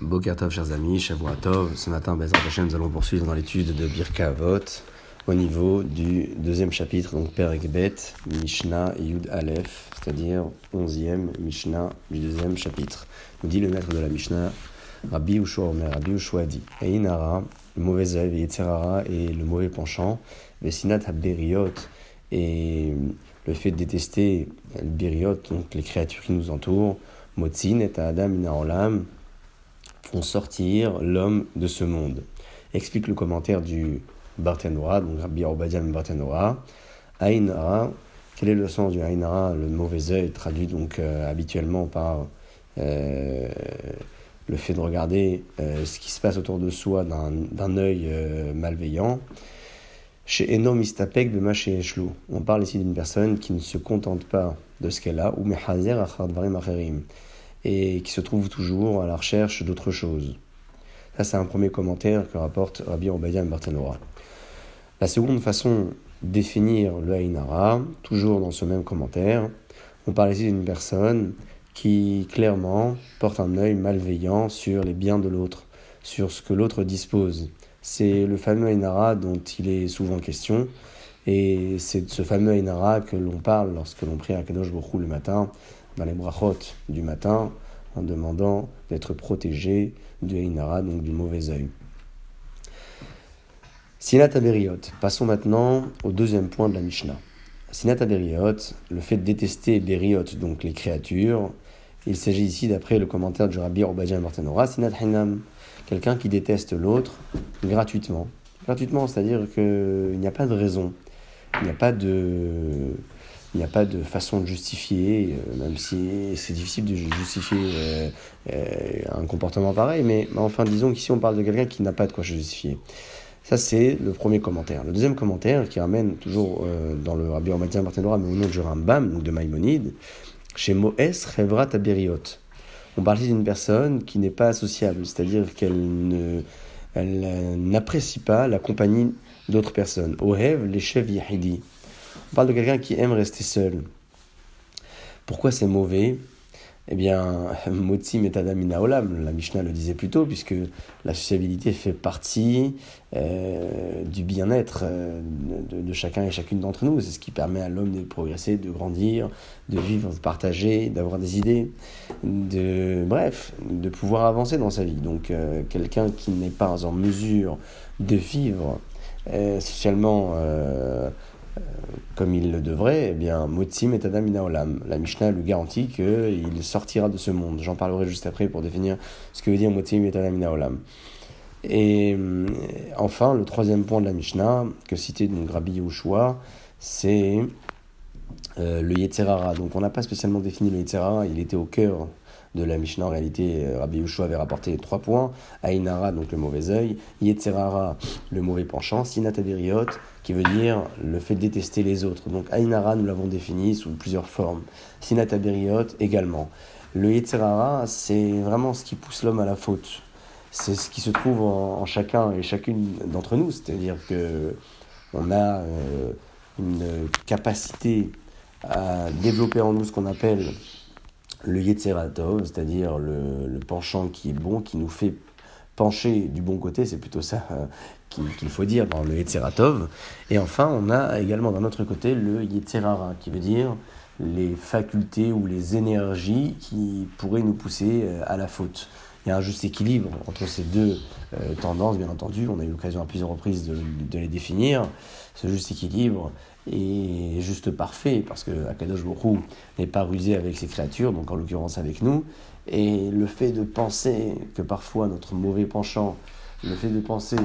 Bokertov, chers amis, Shavuatov. Ce matin, Bezrat Hashem, nous allons poursuivre dans l'étude de Birka Avot au niveau du deuxième chapitre, donc Perek Bet, Mishnah Yud Aleph, c'est-à-dire onzième Mishnah du deuxième chapitre. Nous dit le maître de la Mishnah, Rabbi Ushua Omer, Rabbi Ushua dit, Einara, le mauvais œil, et le mauvais penchant, Vesinat Haberiot et le fait de détester Beriot, donc les créatures qui nous entourent, Motzin et Adam Inaolam, sortir l'homme de ce monde. Explique le commentaire du Barthénora, donc Rabbi Obadiah Barthénora. Ainara, quel est le sens du Ainara Le mauvais œil, traduit donc euh, habituellement par euh, le fait de regarder euh, ce qui se passe autour de soi d'un œil malveillant. Chez Enom Istapek de chez On parle ici d'une personne qui ne se contente pas de ce qu'elle a, ou Mehazer Achardvarim Acherim et qui se trouve toujours à la recherche d'autre chose. Ça, c'est un premier commentaire que rapporte Rabbi Obadiah Bartanora. La seconde façon de définir le Haïnara, toujours dans ce même commentaire, on parle ici d'une personne qui clairement porte un œil malveillant sur les biens de l'autre, sur ce que l'autre dispose. C'est le fameux Haïnara dont il est souvent question, et c'est de ce fameux Haïnara que l'on parle lorsque l'on prie à Kadosh Bokhu le matin, dans les brachot du matin en demandant d'être protégé du Einara, donc du mauvais œil. Sinat Aberiot. Passons maintenant au deuxième point de la Mishnah. Sinat Aberiot, le fait de détester Beriot, donc les créatures, il s'agit ici, d'après le commentaire du Rabbi Obadiah Martanora, Sinat Hinam, quelqu'un qui déteste l'autre gratuitement. Gratuitement, c'est-à-dire qu'il n'y a pas de raison, il n'y a pas de il n'y a pas de façon de justifier, euh, même si c'est difficile de justifier euh, euh, un comportement pareil, mais enfin disons qu'ici on parle de quelqu'un qui n'a pas de quoi justifier. Ça c'est le premier commentaire. Le deuxième commentaire qui ramène toujours dans le Rabbi Omadien Martinora, mais au nom de Rambam, donc de Maïmonide, chez Moès Revrat Aberiot. On parle d'une personne qui n'est pas associable, c'est-à-dire qu'elle ne, n'apprécie pas la compagnie d'autres personnes. Ohev, les chefs Yahidi. On parle de quelqu'un qui aime rester seul. Pourquoi c'est mauvais? Eh bien, Motzi metadamina olam, la Mishnah le disait plus tôt, puisque la sociabilité fait partie euh, du bien-être euh, de, chacun et chacune d'entre nous. C'est ce qui permet à l'homme de progresser, de grandir, de vivre, de partager, d'avoir des idées, de, bref, de pouvoir avancer dans sa vie. Donc, euh, quelqu'un qui n'est pas en mesure de vivre socialement comme il le devrait, eh bien, Motzim et Adam Olam. La Mishnah lui garantit qu'il sortira de ce monde. J'en parlerai juste après pour définir ce que veut dire Motzim et Adam Olam. Et euh, enfin, le troisième point de la Mishnah, que citait donc Rabbi Yehoshua, c'est euh, le Yetzerara. Donc on n'a pas spécialement défini le Yetzerara, il était au cœur de la Mishnah. En réalité, euh, Rabbi Yoshua avait rapporté trois points. Ainara, donc le mauvais œil. Yetzerara, le mauvais penchant. Sinataderiot, qui veut dire le fait de détester les autres. Donc Ainara, nous l'avons défini sous plusieurs formes. Sinataberiot également. Le Yetzerara, c'est vraiment ce qui pousse l'homme à la faute. C'est ce qui se trouve en, chacun et chacune d'entre nous. C'est-à-dire que on a euh, une capacité à développer en nous ce qu'on appelle le Yetzeratov, c'est-à-dire le, penchant qui est bon, qui nous fait pencher du bon côté, c'est plutôt ça euh, qu'il faut dire dans le Yetzeratov. Et enfin, on a également d'un autre côté le Yetzerara, qui veut dire les facultés ou les énergies qui pourraient nous pousser euh, à la faute. Il y a un juste équilibre entre ces deux euh, tendances, bien entendu. On a eu l'occasion à plusieurs reprises de, les définir. Ce juste équilibre est juste parfait parce que Akadosh Baruch n'est pas rusé avec ses créatures, donc en l'occurrence avec nous. Et le fait de penser que parfois notre mauvais penchant, le fait de penser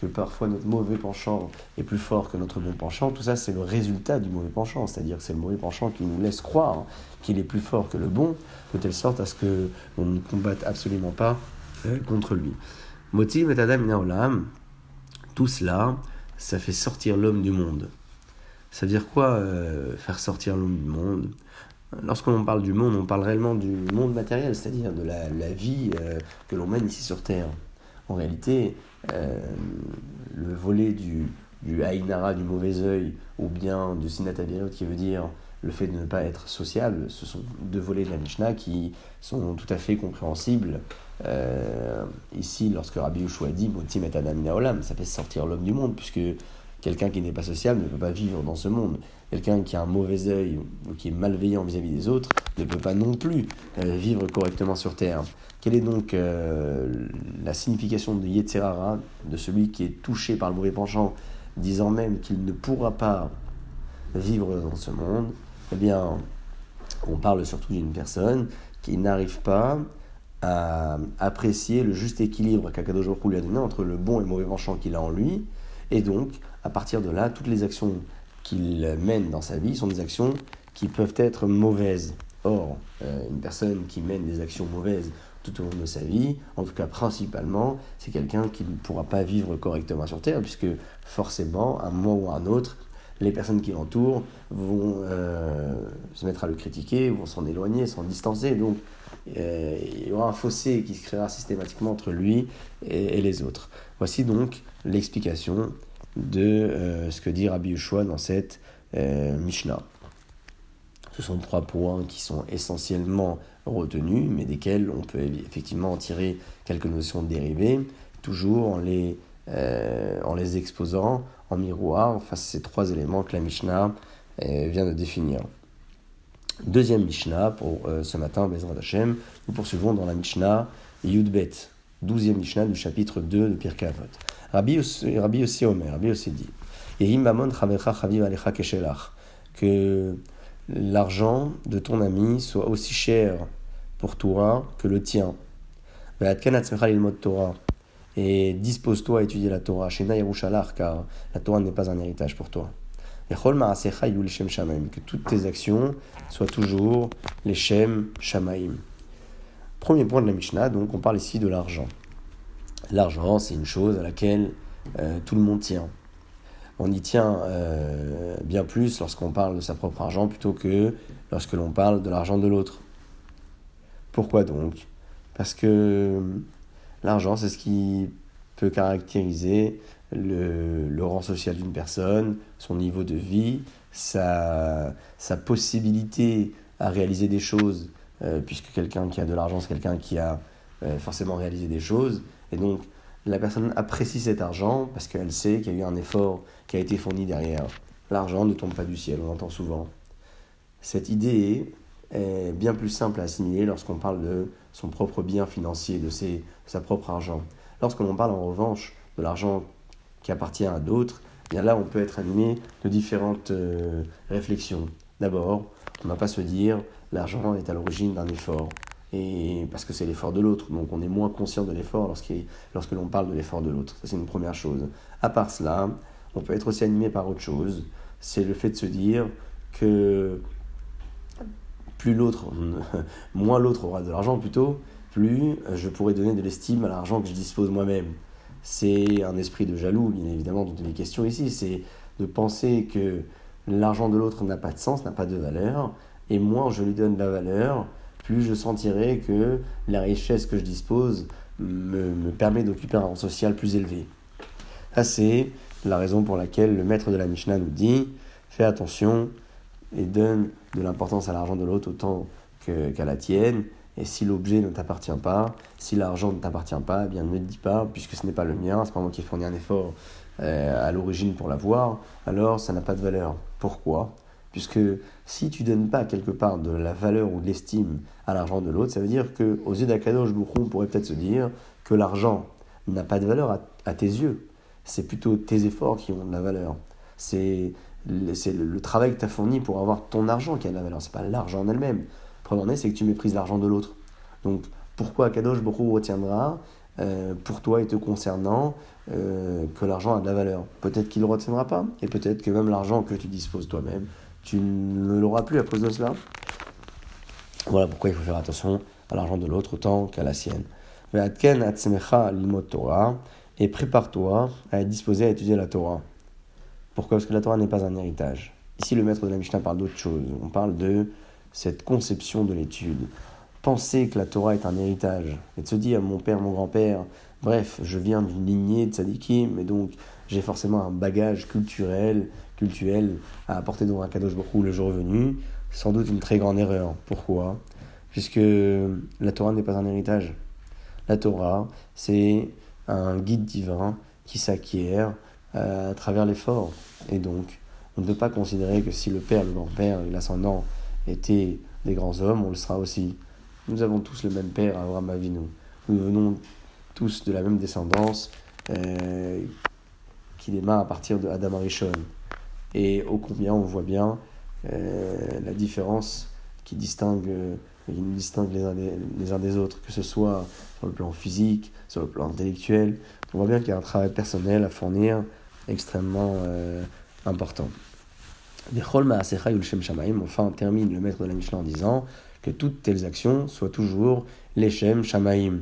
que parfois notre mauvais penchant est plus fort que notre bon penchant, tout ça c'est le résultat du mauvais penchant, c'est-à-dire que c'est le mauvais penchant qui nous laisse croire qu'il est plus fort que le bon, de telle sorte à ce que on ne combatte absolument pas euh, contre lui. Motiv et Adam tout cela, ça fait sortir l'homme du monde. Ça veut dire quoi euh, faire sortir l'homme du monde? Lorsqu'on parle du monde, on parle réellement du monde matériel, c'est-à-dire de la, vie euh, que l'on mène ici sur Terre. En réalité, euh, le volet du, du du mauvais œil, ou bien du Sinatabirot, qui veut dire le fait de ne pas être sociable, ce sont deux volets de la Mishnah qui sont tout à fait compréhensibles euh, ici, lorsque Rabbi Yoshua dit Motim et ça fait sortir l'homme du monde, puisque quelqu'un qui n'est pas social ne peut pas vivre dans ce monde. Quelqu'un qui a un mauvais œil ou qui est malveillant vis-à-vis des autres ne peut pas non plus euh, vivre correctement sur terre. Quelle est donc euh, la signification de Yetzerara, de celui qui est touché par le mauvais penchant, disant même qu'il ne pourra pas vivre dans ce monde? Eh bien, on parle surtout d'une personne qui n'arrive pas à apprécier le juste équilibre qu'Akadosh lui a donné entre le bon et le mauvais penchant qu'il a en lui. Et donc, à partir de là, toutes les actions qu'il mène dans sa vie sont des actions qui peuvent être mauvaises. Or, euh, une personne qui mène des actions mauvaises tout au long de sa vie, en tout cas principalement, c'est quelqu'un qui ne pourra pas vivre correctement sur Terre, puisque forcément, à un moment ou à un autre, les personnes qui l'entourent vont euh, se mettre à le critiquer, vont s'en éloigner, s'en distancer. Donc, euh, il y aura un fossé qui se créera systématiquement entre lui et, les autres. Voici donc l'explication de euh, ce que dit Rabbi Yeshua dans cette Mishnah. Ce sont trois points qui sont essentiellement retenus, mais desquels on peut effectivement en tirer quelques notions dérivées, toujours en les, en les exposant en miroir face à ces trois éléments que la Mishnah euh, vient de définir. Deuxième Mishnah pour euh, ce matin, Bezrat Hashem, nous poursuivons dans la Mishnah Yudbet, douzième Mishnah du chapitre 2 de Pirkei Avot. Rabbi aussi, Rabbi aussi Omer, Rabbi aussi dit que l'argent de ton ami soit aussi cher pour toi que le tien. Et dispose-toi à étudier la Torah. car la Torah n'est pas un héritage pour toi. Que toutes tes actions soient toujours les Shem Shamaim. Premier point de la Mishnah, donc on parle ici de l'argent. L'argent, c'est une chose à laquelle euh, tout le monde tient. On y tient euh, bien plus lorsqu'on parle de sa propre argent plutôt que lorsque l'on parle de l'argent de l'autre. Pourquoi donc? Parce que L'argent, c'est ce qui peut caractériser le, rang social d'une personne, son niveau de vie, sa, possibilité à réaliser des choses, euh, puisque quelqu'un qui a de l'argent, c'est quelqu'un qui a euh, forcément réalisé des choses. Et donc, la personne apprécie cet argent parce qu'elle sait qu'il y a eu un effort qui a été fourni derrière. L'argent ne tombe pas du ciel, on l'entend souvent. Cette idée est bien plus simple à assimiler lorsqu'on parle de son propre bien financier, de, ses, sa propre argent. Lorsque l'on parle en revanche de l'argent qui appartient à d'autres, bien là on peut être animé de différentes euh, réflexions. D'abord, on ne va pas se dire l'argent est à l'origine d'un effort, parce que c'est l'effort de l'autre, donc on est moins conscient de l'effort lorsque l'on parle de l'effort de l'autre. Ça c'est une première chose. À part cela, on peut être aussi animé par autre chose, c'est le fait de se dire que plus l'autre, moins l'autre aura de l'argent plutôt, plus je pourrai donner de l'estime à l'argent que je dispose moi-même. C'est un esprit de jaloux, bien évidemment, dont il est question ici. C'est de penser que l'argent de l'autre n'a pas de sens, n'a pas de valeur, et moins je lui donne de la valeur, plus je sentirai que la richesse que je dispose me, me permet d'occuper un rang social plus élevé. Ça, c'est la raison pour laquelle le maître de la Mishnah nous dit fais attention et donne de l'importance à l'argent de l'autre autant qu'à la tienne. Et si l'objet ne t'appartient pas, si l'argent ne t'appartient pas, eh bien ne le dis pas, puisque ce n'est pas le mien, c'est pas moi qui ai fourni un effort euh, à l'origine pour l'avoir, alors ça n'a pas de valeur. Pourquoi? Puisque si tu donnes pas quelque part de la valeur ou de l'estime à l'argent de l'autre, ça veut dire que aux yeux d'Akadosh on pourrait peut-être se dire que l'argent n'a pas de valeur à, tes yeux. C'est plutôt tes efforts qui ont de la valeur. C'est le, travail que tu as fourni pour avoir ton argent qui a de la valeur, c'est pas l'argent en elle-même. Preuve en est, c'est que tu méprises l'argent de l'autre. Donc, pourquoi Kadosh beaucoup retiendra euh, pour toi et te concernant euh, que l'argent a de la valeur? Peut-être qu'il ne retiendra pas, et peut-être que même l'argent que tu disposes toi-même, tu ne l'auras plus à cause de cela. Voilà pourquoi il faut faire attention à l'argent de l'autre autant qu'à la sienne. Et prépare-toi à être disposé à étudier la Torah. Pourquoi? Parce que la Torah n'est pas un héritage. Ici, le maître de la Mishnah parle d'autre chose. On parle de cette conception de l'étude. Penser que la Torah est un héritage et de se dire mon père, mon grand-père, bref, je viens d'une lignée de tzadikim, mais donc j'ai forcément un bagage culturel, culturel à apporter dans un kadosh beaucoup le jour venu, sans doute une très grande erreur. Pourquoi? Puisque la Torah n'est pas un héritage. La Torah, c'est un guide divin qui s'acquiert euh, à travers l'effort. Et donc, on ne peut pas considérer que si le père, le grand-père et l'ascendant étaient des grands hommes, on le sera aussi. Nous avons tous le même père, Abraham Avinu. Nous venons tous de la même descendance euh, qui démarre à partir de Adam Arishon. Et au combien on voit bien euh, la différence qui distingue, qui nous distingue les uns, des, autres, que ce soit sur le plan physique, sur le plan intellectuel. On voit bien qu'il y a un travail personnel à fournir extrêmement euh, important. Enfin, termine le maître de la Mishnah en disant que toutes telles actions soient toujours les Shem Shamaim.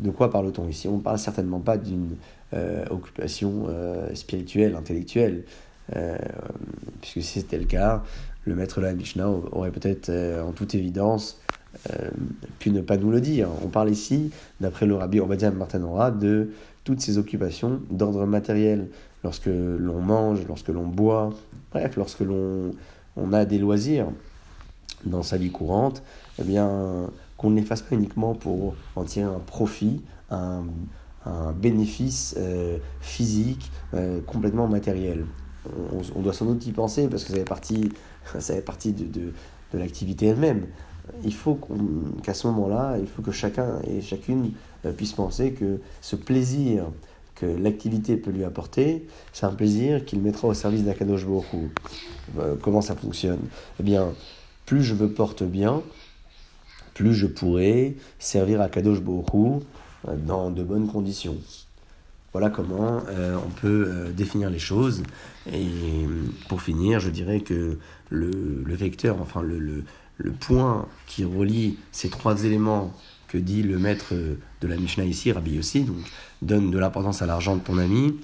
De quoi parle-t-on ici? On ne parle certainement pas d'une euh, occupation euh, spirituelle, intellectuelle, puisque si c'était le cas, le maître de la Mishnah aurait peut-être en toute évidence pu ne pas nous le dire. On parle ici, d'après le rabbi Obadiah Martanora, de toutes ces occupations d'ordre matériel, lorsque l'on mange, lorsque l'on boit, bref, lorsque l'on on a des loisirs dans sa vie courante, eh bien, qu'on ne les fasse pas uniquement pour en tirer un profit, un, un bénéfice euh, physique euh, complètement matériel. On, doit sans doute y penser parce que ça fait partie, ça fait partie de, de, de l'activité elle-même. Il faut qu'à ce moment-là, il faut que chacun et chacune euh, puisse penser que ce plaisir que l'activité peut lui apporter, c'est un plaisir qu'il mettra au service d'Akadosh Baruch euh, Comment ça fonctionne? Eh bien, plus je me porte bien, plus je pourrai servir Akadosh Baruch euh, dans de bonnes conditions. Voilà comment on peut définir les choses. Et pour finir, je dirais que le, vecteur, enfin le, point qui relie ces trois éléments que dit le maître de la Mishnah ici, Rabbi Yossi, donc donne de l'importance à l'argent de ton ami,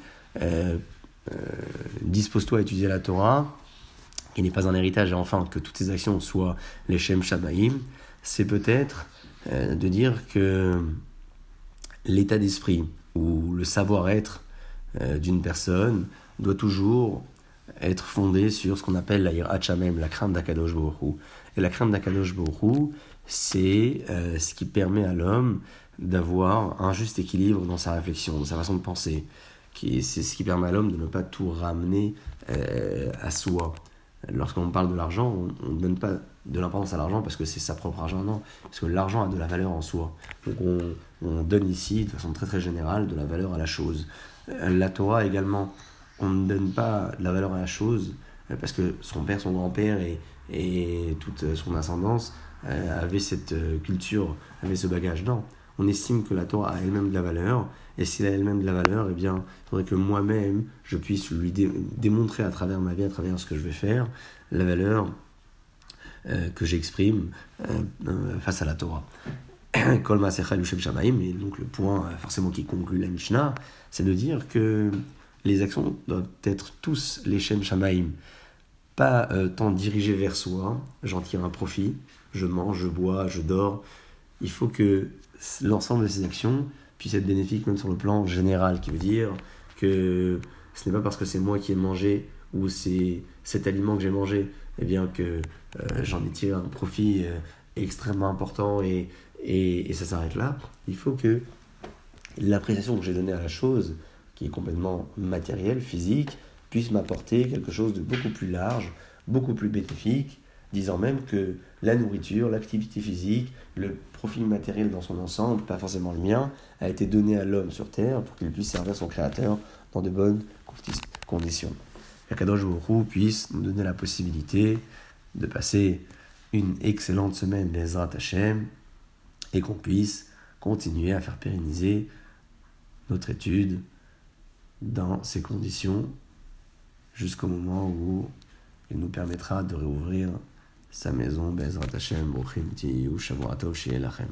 euh, euh, dispose-toi à étudier la Torah, qui n'est pas un héritage, et enfin que toutes tes actions soient les Shem Shabbaim, c'est peut-être euh, de dire que l'état d'esprit le savoir-être d'une personne doit toujours être fondé sur ce qu'on appelle la Hachamem, la crainte d'Akadosh Borou. Et la crainte d'Akadosh Borou, c'est euh, ce qui permet à l'homme d'avoir un juste équilibre dans sa réflexion, dans sa façon de penser. C'est ce qui permet à l'homme de ne pas tout ramener euh, à soi. Lorsqu'on parle de l'argent, on ne donne pas de l'importance à l'argent parce que c'est sa propre argent, non. Parce que l'argent a de la valeur en soi. Donc on, on, donne ici, de façon très très générale, de la valeur à la chose. Euh, la Torah également, on ne donne pas de la valeur à la chose parce que son père, son grand-père et, et toute son ascendance euh, avait cette euh, culture, avait ce bagage. Non, on estime que la Torah a elle-même de la valeur, et s'il a elle-même de la valeur, eh bien, il faudrait que moi-même, je puisse lui démontrer à travers ma vie, à travers ce que je vais faire, la valeur euh, que j'exprime face à la Torah. Kol et donc le point forcément qui conclut la Mishnah, c'est de dire que les actions doivent être tous les Shem Shamaim, pas tant dirigées vers soi, j'en tire un profit, je mange, je bois, je dors. Il faut que l'ensemble de ces actions puissent être bénéfiques même sur le plan général, qui veut dire que ce n'est pas parce que c'est moi qui ai mangé ou c'est cet aliment que j'ai mangé, eh bien que euh, j'en ai tiré un profit euh, extrêmement important et, et, et ça s'arrête là. Il faut que l'appréciation que j'ai donnée à la chose, qui est complètement matérielle, physique, puisse m'apporter quelque chose de beaucoup plus large, beaucoup plus bénéfique, disant même que la nourriture, l'activité physique, le profil matériel dans son ensemble, pas forcément le mien, a été donné à l'homme sur Terre pour qu'il puisse servir son Créateur dans de bonnes conditions. Kadosh Baruch puisse nous donner la possibilité de passer une excellente semaine des Hashem et qu'on puisse continuer à faire pérenniser notre étude dans ces conditions jusqu'au moment où il nous permettra de réouvrir sa maison, Bezrat Hashem, Bruchim Tiyu, Shavuot Lachem.